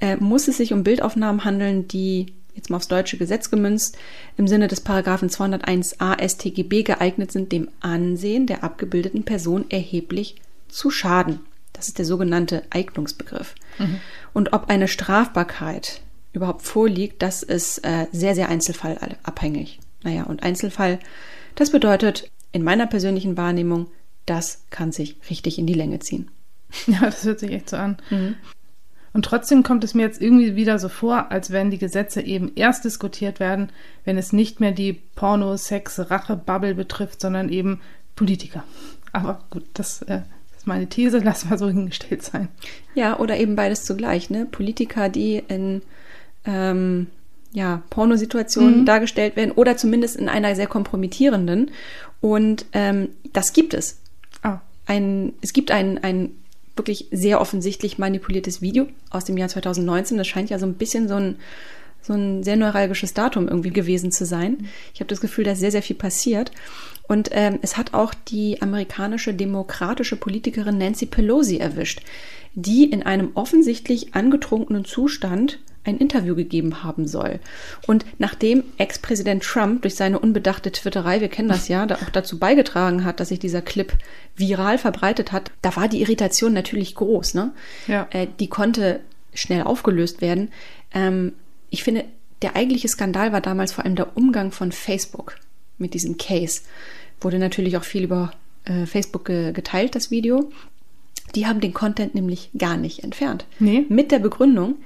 äh, muss es sich um Bildaufnahmen handeln, die jetzt mal aufs deutsche Gesetz gemünzt, im Sinne des Paragraphen 201a StGB geeignet sind, dem Ansehen der abgebildeten Person erheblich zu schaden. Das ist der sogenannte Eignungsbegriff. Mhm. Und ob eine Strafbarkeit überhaupt vorliegt, das ist äh, sehr, sehr einzelfallabhängig. Naja, und Einzelfall, das bedeutet in meiner persönlichen Wahrnehmung, das kann sich richtig in die Länge ziehen. Ja, das hört sich echt so an. Mhm. Und trotzdem kommt es mir jetzt irgendwie wieder so vor, als wenn die Gesetze eben erst diskutiert werden, wenn es nicht mehr die Porno-, Sex-, Rache-Bubble betrifft, sondern eben Politiker. Aber gut, das, äh, ist meine These, <laughs> lass mal so hingestellt sein. Ja, oder eben beides zugleich, ne? Politiker, die in ähm, ja, Pornosituationen Mhm. dargestellt werden oder zumindest in einer sehr kompromittierenden. Und ähm, das gibt es. Ah, Ein, es gibt ein, ein wirklich sehr offensichtlich manipuliertes Video aus dem Jahr 2019. Das scheint ja so ein bisschen so ein, so ein sehr neuralgisches Datum irgendwie gewesen zu sein. Ich habe das Gefühl, dass sehr, sehr viel passiert. Und ähm, es hat auch die amerikanische demokratische Politikerin Nancy Pelosi erwischt, die in einem offensichtlich angetrunkenen Zustand ein Interview gegeben haben soll. Und nachdem Ex-Präsident Trump durch seine unbedachte Twitterei, wir kennen das ja, da auch dazu beigetragen hat, dass sich dieser Clip viral verbreitet hat, da war die Irritation natürlich groß. Ne? Ja. Äh, die konnte schnell aufgelöst werden. Ähm, ich finde, der eigentliche Skandal war damals vor allem der Umgang von Facebook mit diesem Case. Wurde natürlich auch viel über äh, Facebook ge geteilt, das Video. Die haben den Content nämlich gar nicht entfernt. Nee. Mit der Begründung,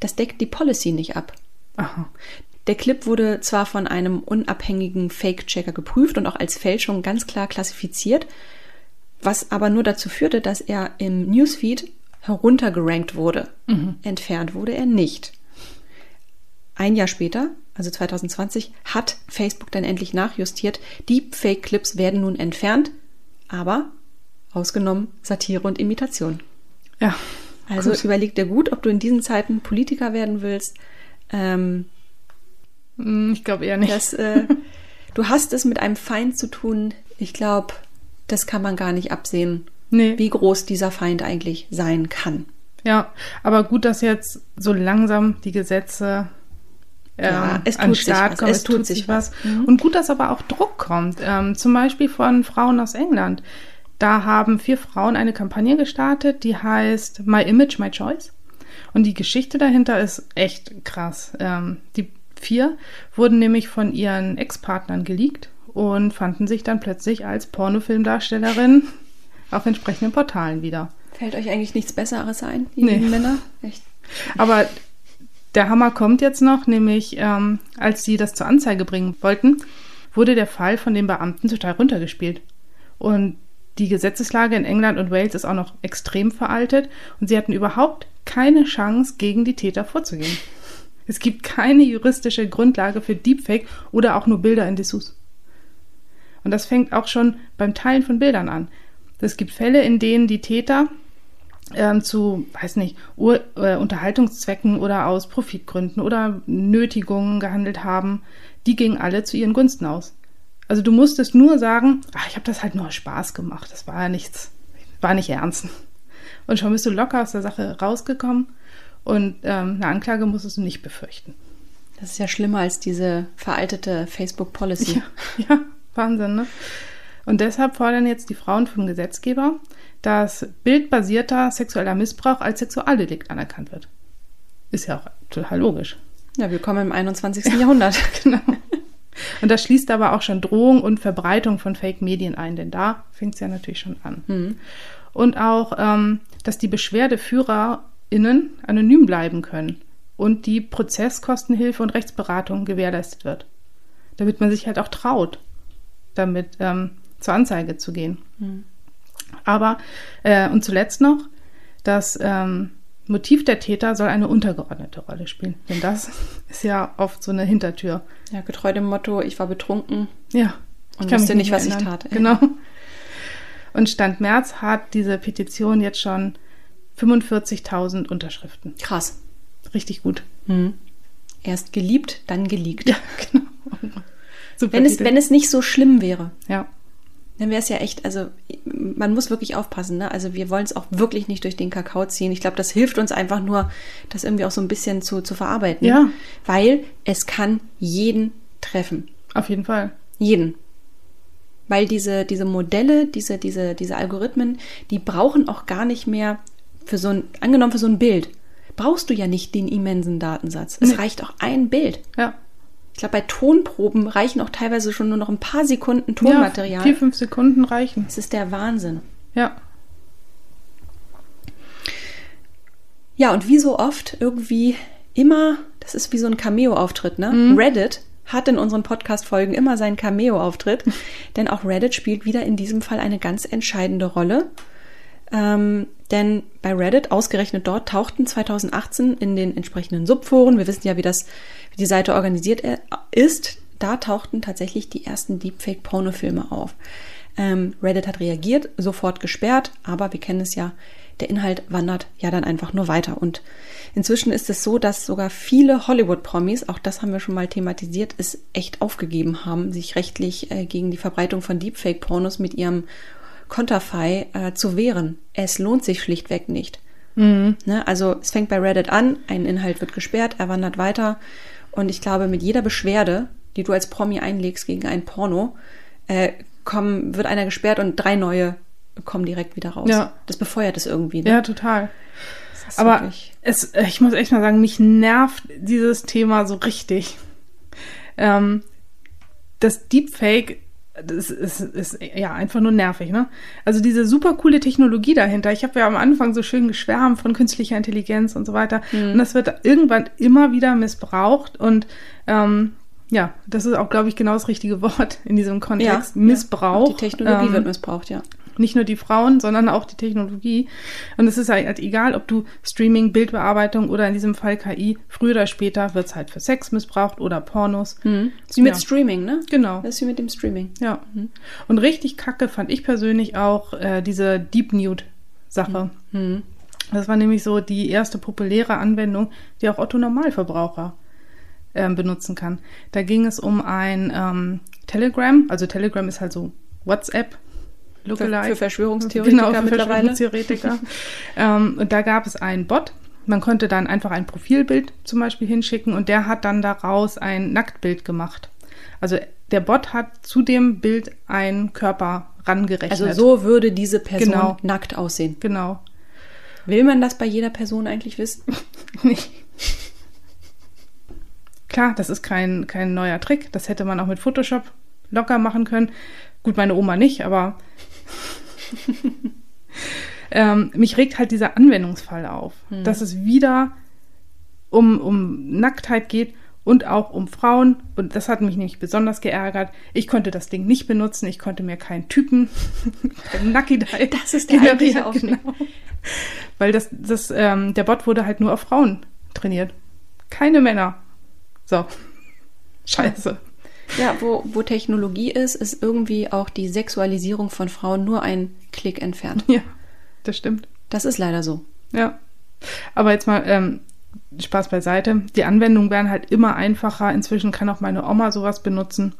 das deckt die Policy nicht ab. aha. Der Clip wurde zwar von einem unabhängigen Fake-Checker geprüft und auch als Fälschung ganz klar klassifiziert, was aber nur dazu führte, dass er im Newsfeed heruntergerankt wurde. Entfernt wurde er nicht. Ein Jahr später, also 2020, hat Facebook dann endlich nachjustiert. Die Fake-Clips werden nun entfernt, aber ausgenommen Satire und Imitation. Ja. Also Gut. überleg dir gut, ob du in diesen Zeiten Politiker werden willst. Ähm, Hm, Ich glaube eher nicht. das, äh, <laughs> du hast es mit einem Feind zu tun. Ich glaube, das kann man gar nicht absehen, nee. wie groß dieser Feind eigentlich sein kann. Ja, aber gut, dass jetzt so langsam die Gesetze ähm, Ja, es an den tut sich Start was, kommen. es tut sich was. Mhm. Und gut, dass aber auch Druck kommt. Ähm, zum Beispiel von Frauen aus England. Da haben vier Frauen eine Kampagne gestartet, die heißt My Image, My Choice. Und die Geschichte dahinter ist echt krass. Ähm, die vier wurden nämlich von ihren Ex-Partnern geleakt und fanden sich dann plötzlich als Pornofilmdarstellerin <laughs> auf entsprechenden Portalen wieder. Fällt euch eigentlich nichts Besseres ein, ihr Nee. Männer? Echt? Aber der Hammer kommt jetzt noch, nämlich ähm, als sie das zur Anzeige bringen wollten, wurde der Fall von den Beamten total runtergespielt. Und die Gesetzeslage in England und Wales ist auch noch extrem veraltet und sie hatten überhaupt keine Chance, gegen die Täter vorzugehen. Es gibt keine juristische Grundlage für Deepfake oder auch nur Bilder in Dessous. Und das fängt auch schon beim Teilen von Bildern an. Es gibt Fälle, in denen die Täter ähm, zu, weiß nicht, Ur äh, Unterhaltungszwecken oder aus Profitgründen oder Nötigungen gehandelt haben, die gingen alle zu ihren Gunsten aus. Also du musstest nur sagen, ach, ich habe das halt nur aus Spaß gemacht, das war ja nichts, war nicht ernst. Und schon bist du locker aus der Sache rausgekommen und ähm, eine Anklage musstest du nicht befürchten. Das ist ja schlimmer als diese veraltete Facebook-Policy. Ja, <laughs> ja, Wahnsinn, ne? Und deshalb fordern jetzt die Frauen vom Gesetzgeber, dass bildbasierter sexueller Missbrauch als Sexualdelikt anerkannt wird. Ist ja auch total logisch. Ja, willkommen im 21. Jahrhundert. <laughs> Genau. Und das schließt aber auch schon Drohung und Verbreitung von Fake-Medien ein, denn da fängt es ja natürlich schon an. Und auch, ähm, dass die BeschwerdeführerInnen anonym bleiben können und die Prozesskostenhilfe und Rechtsberatung gewährleistet wird. Damit man sich halt auch traut, damit ähm, zur Anzeige zu gehen. Aber, äh, und zuletzt noch, das ähm, Motiv der Täter soll eine untergeordnete Rolle spielen. Denn das ist ja oft so eine Hintertür. Ja, getreu dem Motto, ich war betrunken. Ja. Und kann wusste nicht, was ich erinnern. tat. Genau. Und Stand März hat diese Petition jetzt schon 45.000 Unterschriften. Krass. Richtig gut. Erst geliebt, dann geleakt. Ja, <laughs> genau. Super Wenn es, wenn es nicht so schlimm wäre, ja. Dann wäre es ja echt, also man muss wirklich aufpassen, ne? Also wir wollen es auch wirklich nicht durch den Kakao ziehen. Ich glaube, das hilft uns einfach nur, das irgendwie auch so ein bisschen zu, zu verarbeiten. Ja. Weil es kann jeden treffen. Auf jeden Fall. Jeden. Weil diese, diese Modelle, diese, diese, diese Algorithmen, die brauchen auch gar nicht mehr für so ein, angenommen für so ein Bild, brauchst du ja nicht den immensen Datensatz. Es Nee. reicht auch ein Bild. Ja. Ich glaube, bei Tonproben reichen auch teilweise schon nur noch ein paar Sekunden Tonmaterial. Ja, vier, fünf Sekunden reichen. Es ist der Wahnsinn. Ja. Ja, und wie so oft irgendwie immer, das ist wie so ein Cameo-Auftritt, ne? Mhm. Reddit hat in unseren Podcast-Folgen immer seinen Cameo-Auftritt, <laughs> denn auch Reddit spielt wieder in diesem Fall eine ganz entscheidende Rolle. Ähm, denn bei Reddit, ausgerechnet dort, tauchten 2018 in den entsprechenden Subforen, wir wissen ja, wie das, wie die Seite organisiert äh, ist, da tauchten tatsächlich die ersten Deepfake-Pornofilme auf. Ähm, Reddit hat reagiert, sofort gesperrt, aber wir kennen es ja, der Inhalt wandert ja dann einfach nur weiter. Und inzwischen ist es so, dass sogar viele Hollywood-Promis, auch das haben wir schon mal thematisiert, es echt aufgegeben haben, sich rechtlich äh, gegen die Verbreitung von Deepfake-Pornos mit ihrem Konterfei äh, zu wehren. Es lohnt sich schlichtweg nicht. Mhm. Ne? Also es fängt bei Reddit an, ein Inhalt wird gesperrt, er wandert weiter. Und ich glaube, mit jeder Beschwerde, die du als Promi einlegst gegen ein Porno, äh, kommen, wird einer gesperrt und drei neue kommen direkt wieder raus. Ja. Das befeuert es irgendwie. Ne? Ja, total. Aber es, ich muss echt mal sagen, mich nervt dieses Thema so richtig. Ähm, das Deepfake, das ist, ist ja einfach nur nervig, ne? Also diese super coole Technologie dahinter. Ich habe ja am Anfang so schön geschwärmt von künstlicher Intelligenz und so weiter. Mhm. Und das wird irgendwann immer wieder missbraucht und ähm, ja, das ist auch, glaube ich, genau das richtige <laughs> Wort in diesem Kontext. Ja, Missbrauch. Ja. Die Technologie ähm, wird missbraucht, ja nicht nur die Frauen, sondern auch die Technologie. Und es ist halt egal, ob du Streaming, Bildbearbeitung oder in diesem Fall KI, früher oder später wird es halt für Sex missbraucht oder Pornos. Mhm. Wie mit ja. Streaming, ne? Genau. Das ist wie mit dem Streaming. Ja. Mhm. Und richtig kacke fand ich persönlich auch äh, diese Deep Nude-Sache. Mhm. Das war nämlich so die erste populäre Anwendung, die auch Otto Normalverbraucher ähm, benutzen kann. Da ging es um ein ähm, Telegram, also Telegram ist halt so WhatsApp Lookalike. Für, für Verschwörungstheoretiker genau, für mittlerweile. Verschwörungstheoretiker. <laughs> ähm, und da gab es einen Bot. Man konnte dann einfach ein Profilbild zum Beispiel hinschicken und der hat dann daraus ein Nacktbild gemacht. Also der Bot hat zu dem Bild einen Körper rangerechnet. Also so würde diese Person genau. nackt aussehen. Genau. Will man das bei jeder Person eigentlich wissen? <laughs> Nicht. Klar, das ist kein, kein neuer Trick. Das hätte man auch mit Photoshop locker machen können. Gut, meine Oma nicht, aber <laughs> ähm, mich regt halt dieser Anwendungsfall auf, hm. dass es wieder um, um Nacktheit geht und auch um Frauen. Und das hat mich nämlich besonders geärgert. Ich konnte das Ding nicht benutzen. Ich konnte mir keinen Typen <laughs> Nucky <laughs> Das ist der eigentliche genau. Weil das, das, ähm, der Bot wurde halt nur auf Frauen trainiert. Keine Männer. So. Scheiße. Ja, wo, wo Technologie ist, ist irgendwie auch die Sexualisierung von Frauen nur ein Klick entfernt. Ja, das stimmt. Das ist leider so. Ja. Aber jetzt mal ähm, Spaß beiseite. Die Anwendungen werden halt immer einfacher. Inzwischen kann auch meine Oma sowas benutzen.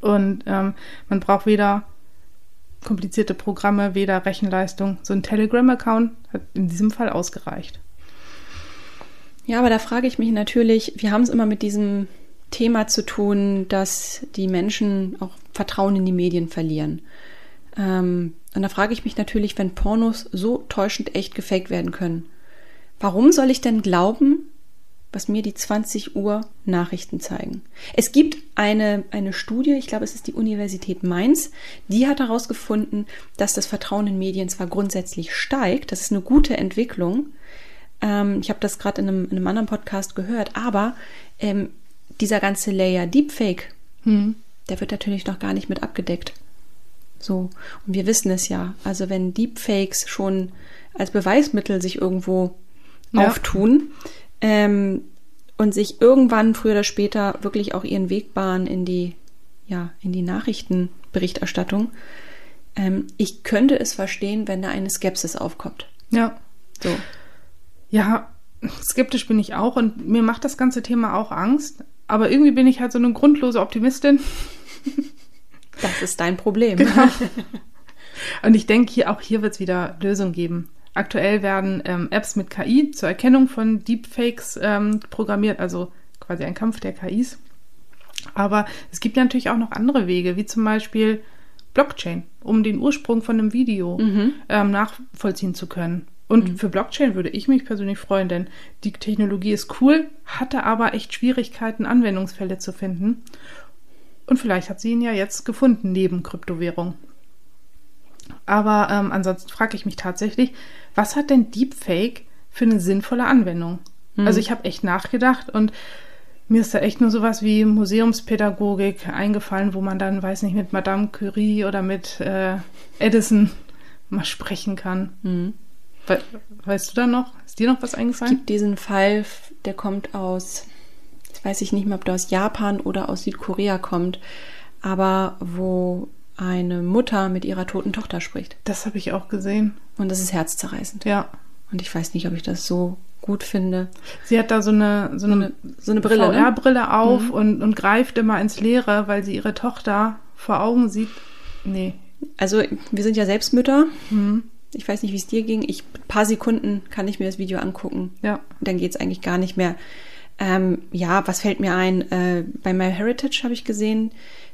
Und ähm, man braucht weder komplizierte Programme, weder Rechenleistung. So ein Telegram-Account hat in diesem Fall ausgereicht. Ja, aber da frage ich mich natürlich, wir haben es immer mit diesem Thema zu tun, dass die Menschen auch Vertrauen in die Medien verlieren. Ähm, und da frage ich mich natürlich, wenn Pornos so täuschend echt gefaked werden können, warum soll ich denn glauben, was mir die 20 Uhr Nachrichten zeigen? Es gibt eine, eine Studie, ich glaube, es ist die Universität Mainz, die hat herausgefunden, dass das Vertrauen in Medien zwar grundsätzlich steigt, das ist eine gute Entwicklung. Ähm, ich habe das gerade in einem, in einem anderen Podcast gehört, aber ähm, dieser ganze Layer Deepfake, hm, der wird natürlich noch gar nicht mit abgedeckt. So. Und wir wissen es ja. Also wenn Deepfakes schon als Beweismittel sich irgendwo ja. auftun ähm, und sich irgendwann früher oder später wirklich auch ihren Weg bahnen in die, ja, in die Nachrichtenberichterstattung, ähm, ich könnte es verstehen, wenn da eine Skepsis aufkommt. Ja. So. Ja, skeptisch bin ich auch und mir macht das ganze Thema auch Angst. Aber irgendwie bin ich halt so eine grundlose Optimistin. Das ist dein Problem. Genau. <laughs> Und ich denke, hier, auch hier wird es wieder Lösungen geben. Aktuell werden ähm, Apps mit KI zur Erkennung von Deepfakes ähm, programmiert, also quasi ein Kampf der KIs. Aber es gibt ja natürlich auch noch andere Wege, wie zum Beispiel Blockchain, um den Ursprung von einem Video mhm. ähm, nachvollziehen zu können. Und mhm. für Blockchain würde ich mich persönlich freuen, denn die Technologie ist cool, hatte aber echt Schwierigkeiten, Anwendungsfälle zu finden. Und vielleicht hat sie ihn ja jetzt gefunden neben Kryptowährung. Aber ähm, ansonsten frage ich mich tatsächlich, was hat denn Deepfake für eine sinnvolle Anwendung? Mhm. Also ich habe echt nachgedacht und mir ist da echt nur sowas wie Museumspädagogik eingefallen, wo man dann, weiß nicht, mit Madame Curie oder mit äh, Edison mal sprechen kann. Mhm. We weißt du da noch? Ist dir noch was Es eingefallen? gibt diesen Fall, der kommt aus, ich weiß ich nicht mehr, ob der aus Japan oder aus Südkorea kommt, aber wo eine Mutter mit ihrer toten Tochter spricht. Das habe ich auch gesehen. Und das ist herzzerreißend. Ja. Und ich weiß nicht, ob ich das so gut finde. Sie hat da so eine, so eine, So eine Brille, ne? VR-Brille auf und, und greift immer ins Leere, weil sie ihre Tochter vor Augen sieht. Nee. Also wir sind ja selbst Mütter. Mhm. Ich weiß nicht, wie es dir ging. Ich ein paar Sekunden kann ich mir das Video angucken. Ja. Dann geht es eigentlich gar nicht mehr. Ähm, ja, was fällt mir ein? Äh, bei MyHeritage habe ich gesehen,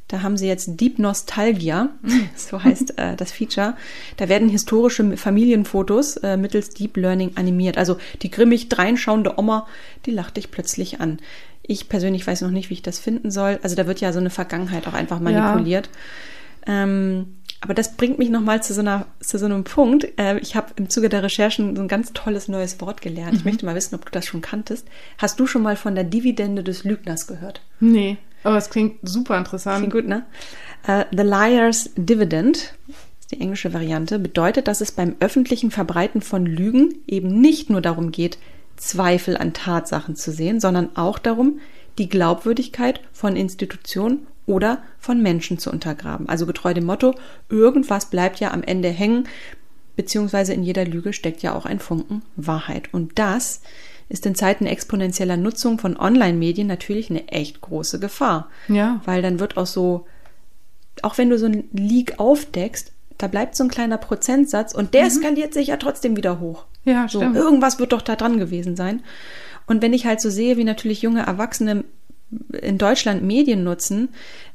da haben sie jetzt Deep Nostalgia, <laughs> so heißt äh, das Feature. Da werden historische Familienfotos äh, mittels Deep Learning animiert. Also die grimmig dreinschauende Oma, die lacht dich plötzlich an. Ich persönlich weiß noch nicht, wie ich das finden soll. Also da wird ja so eine Vergangenheit auch einfach manipuliert. Ähm, aber das bringt mich nochmal zu so, einer, zu so einem Punkt. Äh, ich habe im Zuge der Recherchen so ein ganz tolles neues Wort gelernt. Ich möchte mal wissen, ob du das schon kanntest. Hast du schon mal von der Dividende des Lügners gehört? Nee. Aber es klingt super interessant. Klingt gut, ne? Äh, the Liar's Dividend, ist die englische Variante, bedeutet, dass es beim öffentlichen Verbreiten von Lügen eben nicht nur darum geht, Zweifel an Tatsachen zu sehen, sondern auch darum, die Glaubwürdigkeit von Institutionen oder von Menschen zu untergraben. Also getreu dem Motto, irgendwas bleibt ja am Ende hängen, beziehungsweise in jeder Lüge steckt ja auch ein Funken Wahrheit. Und das ist in Zeiten exponentieller Nutzung von Online-Medien natürlich eine echt große Gefahr. Ja. Weil dann wird auch so, auch wenn du so ein Leak aufdeckst, da bleibt so ein kleiner Prozentsatz und der skaliert sich ja trotzdem wieder hoch. Ja, So, stimmt. irgendwas wird doch da dran gewesen sein. Und wenn ich halt so sehe, wie natürlich junge Erwachsene in Deutschland Medien nutzen,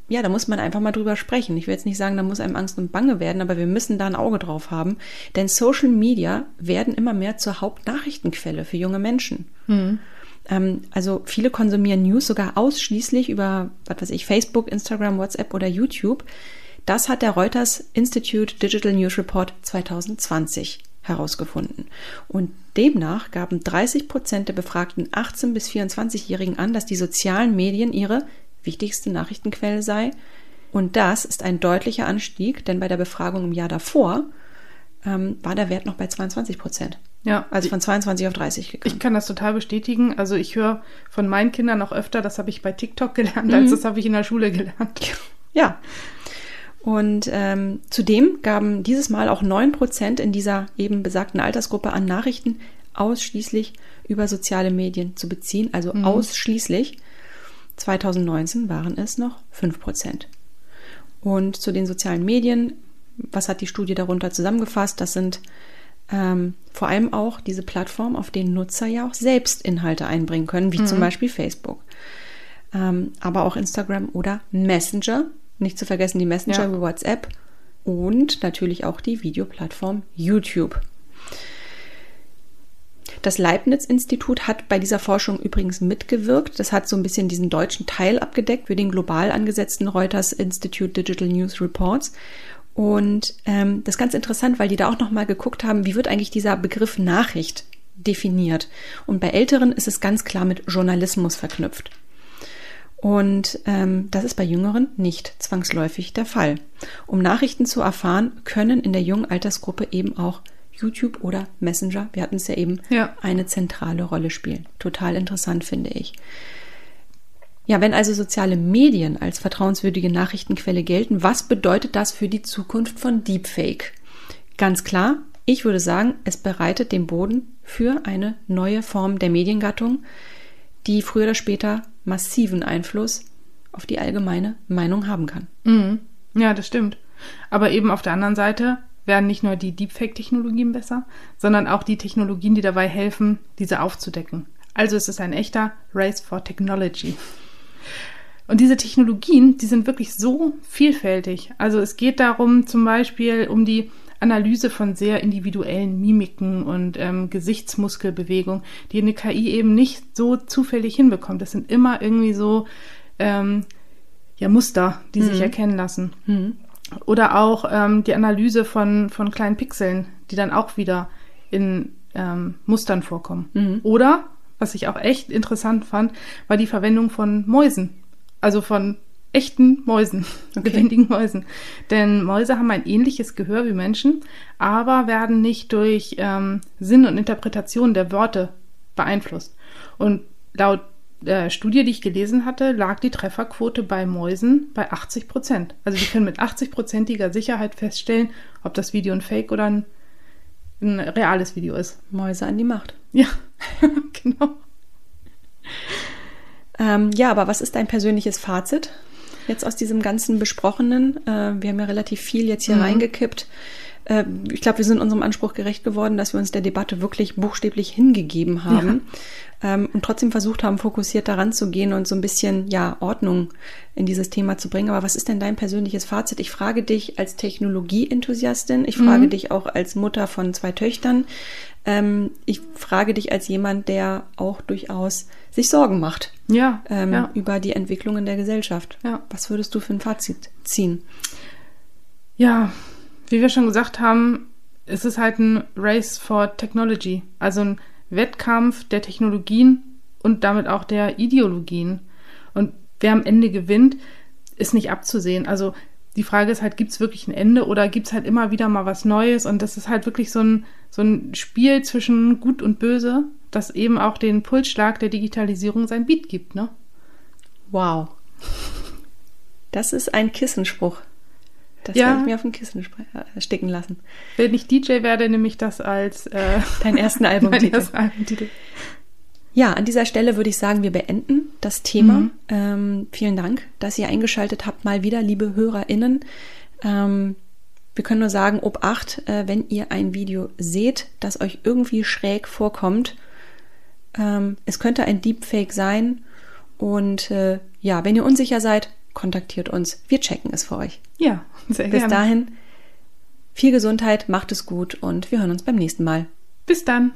ja, da muss man einfach mal drüber sprechen. Ich will jetzt nicht sagen, da muss einem Angst und Bange werden, aber wir müssen da ein Auge drauf haben. Denn Social Media werden immer mehr zur Hauptnachrichtenquelle für junge Menschen. Ähm, also viele konsumieren News sogar ausschließlich über, was weiß ich, Facebook, Instagram, WhatsApp oder YouTube. Das hat der Reuters Institute Digital News Report 2020 herausgefunden. Und demnach gaben 30 Prozent der befragten 18- bis 24-Jährigen an, dass die sozialen Medien ihre wichtigste Nachrichtenquelle sei. Und das ist ein deutlicher Anstieg, denn bei der Befragung im Jahr davor ähm, war der Wert noch bei 22 Prozent. Ja. Also von 22 auf 30 gegangen. Ich kann das total bestätigen. Also ich höre von meinen Kindern auch öfter, das habe ich bei TikTok gelernt, als das habe ich in der Schule gelernt. Ja. Und ähm, zudem gaben dieses Mal auch 9% in dieser eben besagten Altersgruppe an Nachrichten ausschließlich über soziale Medien zu beziehen, also ausschließlich. 2019 waren es noch 5%. Und zu den sozialen Medien, was hat die Studie darunter zusammengefasst? Das sind ähm, vor allem auch diese Plattformen, auf denen Nutzer ja auch selbst Inhalte einbringen können, wie zum Beispiel Facebook. Ähm, aber auch Instagram oder Messenger. Nicht zu vergessen die Messenger Ja. wie WhatsApp und natürlich auch die Videoplattform YouTube. Das Leibniz-Institut hat bei dieser Forschung übrigens mitgewirkt. Das hat so ein bisschen diesen deutschen Teil abgedeckt für den global angesetzten Reuters Institute Digital News Reports. Und ähm, das ist ganz interessant, weil die da auch nochmal geguckt haben, wie wird eigentlich dieser Begriff Nachricht definiert. Und bei Älteren ist es ganz klar mit Journalismus verknüpft. Und ähm, das ist bei Jüngeren nicht zwangsläufig der Fall. Um Nachrichten zu erfahren, können in der jungen Altersgruppe eben auch YouTube oder Messenger, wir hatten es ja eben, Ja. eine zentrale Rolle spielen. Total interessant finde ich. Ja, wenn also soziale Medien als vertrauenswürdige Nachrichtenquelle gelten, was bedeutet das für die Zukunft von Deepfake? Ganz klar, ich würde sagen, es bereitet den Boden für eine neue Form der Mediengattung, die früher oder später massiven Einfluss auf die allgemeine Meinung haben kann. Mhm. Ja, das stimmt. Aber eben auf der anderen Seite werden nicht nur die Deepfake-Technologien besser, sondern auch die Technologien, die dabei helfen, diese aufzudecken. Also es ist ein echter Race for Technology. Und diese Technologien, die sind wirklich so vielfältig. Also es geht darum zum Beispiel um die Analyse von sehr individuellen Mimiken und ähm, Gesichtsmuskelbewegungen, die eine KI eben nicht so zufällig hinbekommt. Das sind immer irgendwie so ähm, ja, Muster, die sich erkennen lassen. Oder auch ähm, die Analyse von, von kleinen Pixeln, die dann auch wieder in ähm, Mustern vorkommen. Oder, was ich auch echt interessant fand, war die Verwendung von Mäusen. Also von echten Mäusen, okay. lebendigen Mäusen. Denn Mäuse haben ein ähnliches Gehör wie Menschen, aber werden nicht durch ähm, Sinn und Interpretation der Worte beeinflusst. Und laut der Studie, die ich gelesen hatte, lag die Trefferquote bei Mäusen bei 80 Prozent. Also wir können mit 80-prozentiger Sicherheit feststellen, ob das Video ein Fake oder ein, ein reales Video ist. Mäuse an die Macht. Ja, <laughs> genau. Ähm, ja, aber was ist dein persönliches Fazit jetzt aus diesem ganzen Besprochenen? Äh, wir haben ja relativ viel jetzt hier mhm. reingekippt. Äh, ich glaube, wir sind unserem Anspruch gerecht geworden, dass wir uns der Debatte wirklich buchstäblich hingegeben haben ja. ähm, und trotzdem versucht haben, fokussiert daran zu gehen und so ein bisschen ja Ordnung in dieses Thema zu bringen. Aber was ist denn dein persönliches Fazit? Ich frage dich als Technologieenthusiastin, ich frage mhm. dich auch als Mutter von zwei Töchtern, ähm, ich frage dich als jemand, der auch durchaus sich Sorgen macht ja, ähm, ja. über die Entwicklungen der Gesellschaft. Ja. Was würdest du für ein Fazit ziehen? Ja, wie wir schon gesagt haben, es ist halt ein Race for Technology, also ein Wettkampf der Technologien und damit auch der Ideologien. Und wer am Ende gewinnt, ist nicht abzusehen. Also die Frage ist halt, gibt es wirklich ein Ende oder gibt es halt immer wieder mal was Neues? Und das ist halt wirklich so ein, so ein Spiel zwischen Gut und Böse, das eben auch den Pulsschlag der Digitalisierung sein Beat gibt, ne? Wow. Das ist ein Kissenspruch. Das ja. werde ich mir auf dem Kissen äh, sticken lassen. Wenn ich DJ werde, nehme ich das als äh, <laughs> deinen ersten <laughs> Albumtitel. Ersten Albumtitel. Ja, an dieser Stelle würde ich sagen, wir beenden das Thema. Mhm. Ähm, vielen Dank, dass ihr eingeschaltet habt, mal wieder, liebe HörerInnen. Ähm, wir können nur sagen, ob acht, äh, wenn ihr ein Video seht, das euch irgendwie schräg vorkommt. Ähm, es könnte ein Deepfake sein. Und äh, ja, wenn ihr unsicher seid, kontaktiert uns. Wir checken es für euch. Ja, sehr Bis gerne. dahin, viel Gesundheit, macht es gut und wir hören uns beim nächsten Mal. Bis dann.